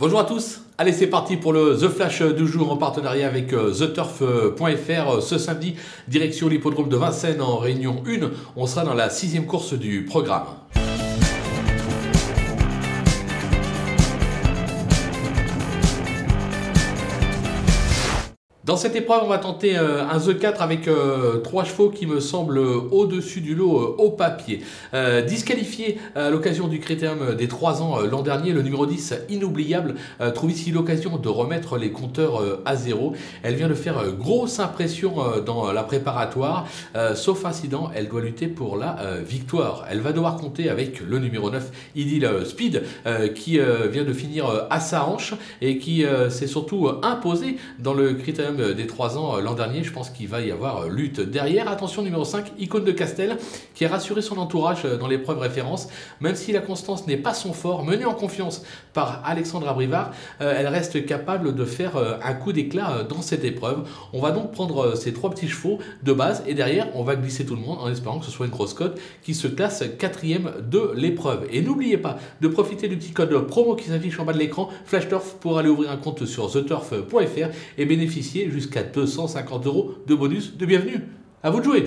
Bonjour à tous, allez c'est parti pour le The Flash du jour en partenariat avec euh, TheTurf.fr. Ce samedi, direction l'hippodrome de Vincennes en réunion 1, on sera dans la sixième course du programme. Dans cette épreuve, on va tenter euh, un The 4 avec euh, trois chevaux qui me semblent au-dessus du lot euh, au papier. disqualifié à l'occasion du critérium des 3 ans l'an dernier, le numéro 10, inoubliable, trouve ici l'occasion de remettre les compteurs à zéro. Elle vient de faire grosse impression dans la préparatoire. sauf incident, elle doit lutter pour la victoire. Elle va devoir compter avec le numéro 9, Idyll Speed, qui vient de finir à sa hanche et qui s'est surtout imposé dans le critérium des 3 ans euh, l'an dernier. Je pense qu'il va y avoir euh, lutte derrière. Attention, numéro 5, Icône de Castel, qui a rassuré son entourage euh, dans l'épreuve référence. Même si la constance n'est pas son fort, menée en confiance par Alexandre Abrivard, elle reste capable de faire un coup d'éclat dans cette épreuve. On va donc prendre ces trois petits chevaux de base et derrière, on va glisser tout le monde en espérant que ce soit une grosse cote qui se classe quatrième de l'épreuve. Et n'oubliez pas de profiter du petit code promo qui s'affiche en bas de l'écran, FlashTurf, pour aller ouvrir un compte sur theturf.fr et bénéficier jusqu'à 250 euros de bonus de bienvenue. À vous de jouer